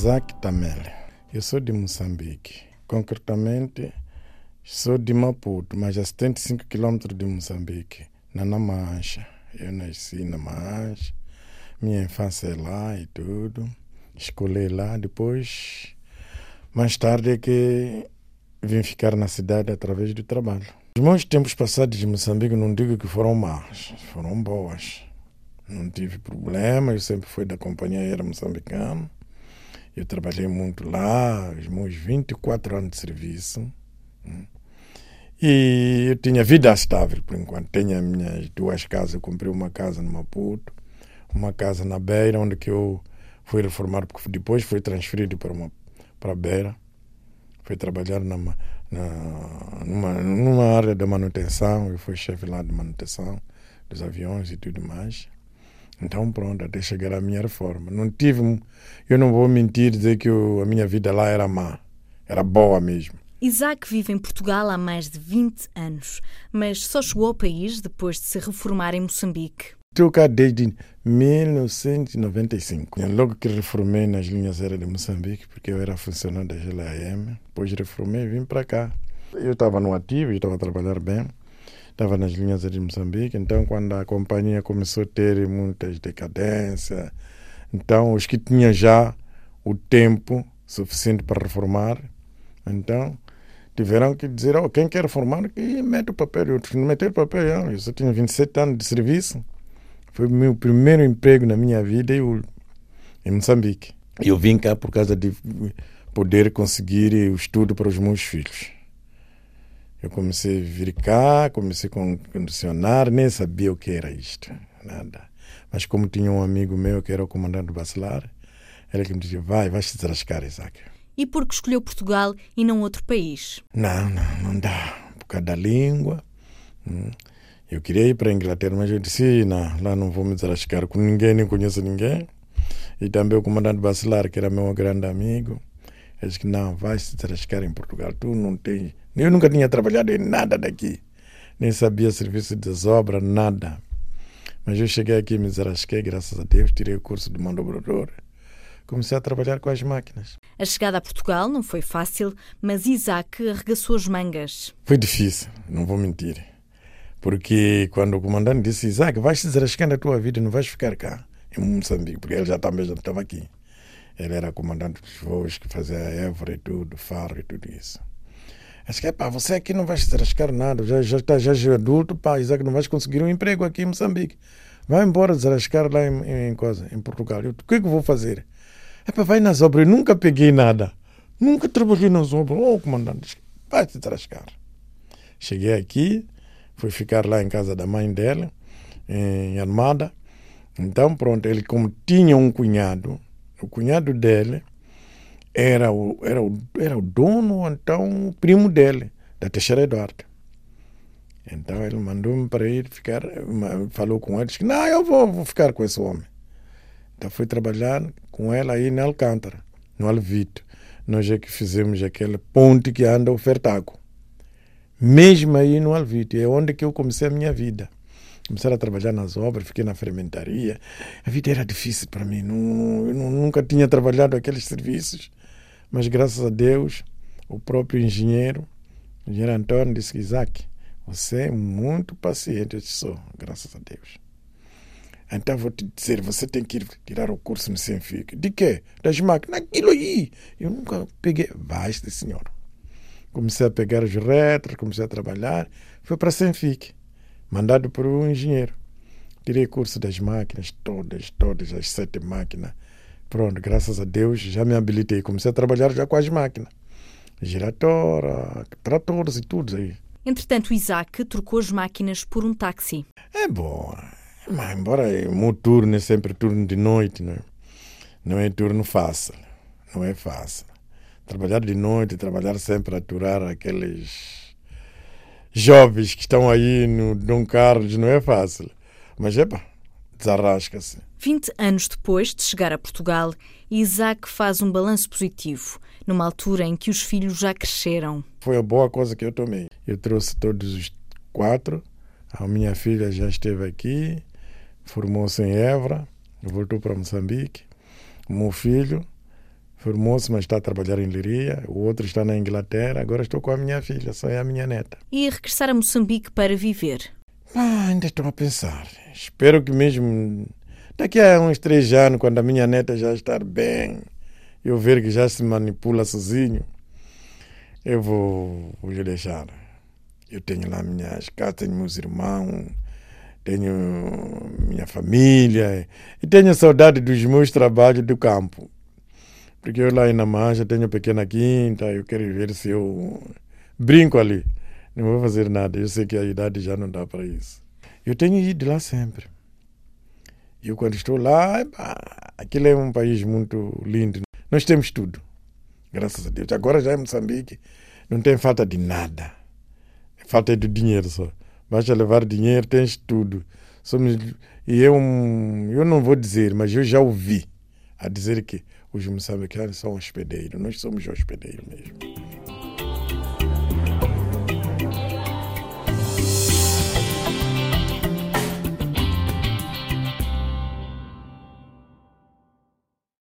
Isaac Tamele. Eu sou de Moçambique. Concretamente, sou de Maputo, mas a 75 km de Moçambique, na Namancha. Eu nasci na Mancha, minha infância é lá e tudo. Escolhi lá, depois, mais tarde é que vim ficar na cidade através do trabalho. Os meus tempos passados em Moçambique não digo que foram maus, foram boas. Não tive problema, eu sempre fui da companhia aérea moçambicana. Eu trabalhei muito lá, os meus 24 anos de serviço. Hum. E eu tinha vida estável por enquanto. Tenho as minhas duas casas. Eu comprei uma casa no Maputo, uma casa na Beira, onde que eu fui reformar, porque depois fui transferido para, uma, para a Beira. Fui trabalhar numa, na, numa, numa área de manutenção. Eu fui chefe lá de manutenção dos aviões e tudo mais. Então, pronto, até chegar à minha reforma. Não tive, eu não vou mentir dizer que eu, a minha vida lá era má, era boa mesmo. Isaac vive em Portugal há mais de 20 anos, mas só chegou ao país depois de se reformar em Moçambique. Estou cá desde 1995. Logo que reformei nas linhas aéreas de Moçambique, porque eu era funcionário da GLAM, depois reformei e vim para cá. Eu estava no ativo, estava a trabalhar bem estava nas linhas de Moçambique, então quando a companhia começou a ter muitas decadências, então os que tinham já o tempo suficiente para reformar, então tiveram que dizer, oh, quem quer reformar, que mete o papel. Eu não meter o papel, eu só tinha 27 anos de serviço. Foi o meu primeiro emprego na minha vida eu, em Moçambique. Eu vim cá por causa de poder conseguir o estudo para os meus filhos. Eu comecei a vir cá, comecei a condicionar, nem sabia o que era isto, nada. Mas como tinha um amigo meu que era o comandante basilar, ele que me dizia, vai, vais te desrascar, Isaac. E por que escolheu Portugal e não outro país? Não, não, não dá. Por causa da língua. Hum. Eu queria ir para a Inglaterra, mas eu disse, não, lá não vou me desrascar com ninguém, nem conheço ninguém. E também o comandante basilar, que era meu grande amigo, ele disse que não, vai se desrascar em Portugal. Tu não tens eu nunca tinha trabalhado em nada daqui. Nem sabia serviço de desobra, nada. Mas eu cheguei aqui, me desarasquei, graças a Deus, tirei o curso de manobrador. Comecei a trabalhar com as máquinas. A chegada a Portugal não foi fácil, mas Isaac arregaçou as mangas. Foi difícil, não vou mentir. Porque quando o comandante disse, Isaac, vais desarascando a tua vida, não vais ficar cá, em Moçambique, porque ele já também já estava aqui. Ele era comandante dos voos que fazia Évora e tudo, Faro e tudo isso. Acho que pá, você aqui não vai se rascar nada, já, já está já é adulto, pá, Isaac, não vais conseguir um emprego aqui em Moçambique. Vai embora desrascar lá em, em, coisa, em Portugal. Eu, o que é que eu vou fazer? É pá, vai nas obras, eu nunca peguei nada. Nunca trabalhei nas obras. Oh, comandante, vai se desrascar. Cheguei aqui, fui ficar lá em casa da mãe dela, em Armada. Então, pronto, ele como tinha um cunhado, o cunhado dele era o, era o, era o dono, então o primo dele, da Teixeira Eduardo. Então ele mandou-me para ir ficar, falou com ele, disse que não, eu vou, vou ficar com esse homem. Então fui trabalhar com ela aí na Alcântara, no Alvito. Nós é que fizemos aquele ponte que anda o Fertago. Mesmo aí no Alvito, é onde que eu comecei a minha vida. Comecei a trabalhar nas obras, fiquei na fermentaria. A vida era difícil para mim, não, eu nunca tinha trabalhado aqueles serviços. Mas graças a Deus, o próprio engenheiro, o engenheiro Antônio, disse: Isaac, você é muito paciente. Eu disse: sou, graças a Deus. Então vou te dizer: você tem que ir tirar o curso no Senfic. De quê? Das máquinas. Aquilo aí. Eu nunca peguei. Vai, senhor. Comecei a pegar os retros, comecei a trabalhar. Fui para Senfic, mandado por um engenheiro. Tirei curso das máquinas, todas, todas as sete máquinas Pronto, graças a Deus já me habilitei. Comecei a trabalhar já com as máquinas. Giratória, tratores e tudo aí. Entretanto, Isaac trocou as máquinas por um táxi. É bom, mas embora o meu turno é sempre turno de noite, não é? Não é turno fácil, não é fácil. Trabalhar de noite, trabalhar sempre a aturar aqueles jovens que estão aí no Dom Carlos não é fácil. Mas é pá, desarrasca-se. 20 anos depois de chegar a Portugal, Isaac faz um balanço positivo, numa altura em que os filhos já cresceram. Foi a boa coisa que eu tomei. Eu trouxe todos os quatro. A minha filha já esteve aqui, formou-se em Évora, voltou para Moçambique. O meu filho Formou-se, mas está a trabalhar em Liria. O outro está na Inglaterra. Agora estou com a minha filha, só é a minha neta. E regressar a Moçambique para viver? Ah, ainda estou a pensar. Espero que mesmo daqui a uns três anos, quando a minha neta já estar bem, eu ver que já se manipula sozinho, eu vou, vou lhe deixar. Eu tenho lá minhas casas, tenho meus irmãos, tenho minha família e tenho saudade dos meus trabalhos do campo. Porque eu lá em Namancha tenho pequena quinta, eu quero ver se eu brinco ali. Não vou fazer nada, eu sei que a idade já não dá para isso. Eu tenho ido lá sempre. Eu quando estou lá, aquilo é um país muito lindo. Nós temos tudo, graças a Deus. Agora já em Moçambique não tem falta de nada. Falta de dinheiro só. Basta levar dinheiro, tens tudo. Somos, e eu, eu não vou dizer, mas eu já ouvi a dizer que os moçambicanos são hospedeiros. Nós somos hospedeiros mesmo.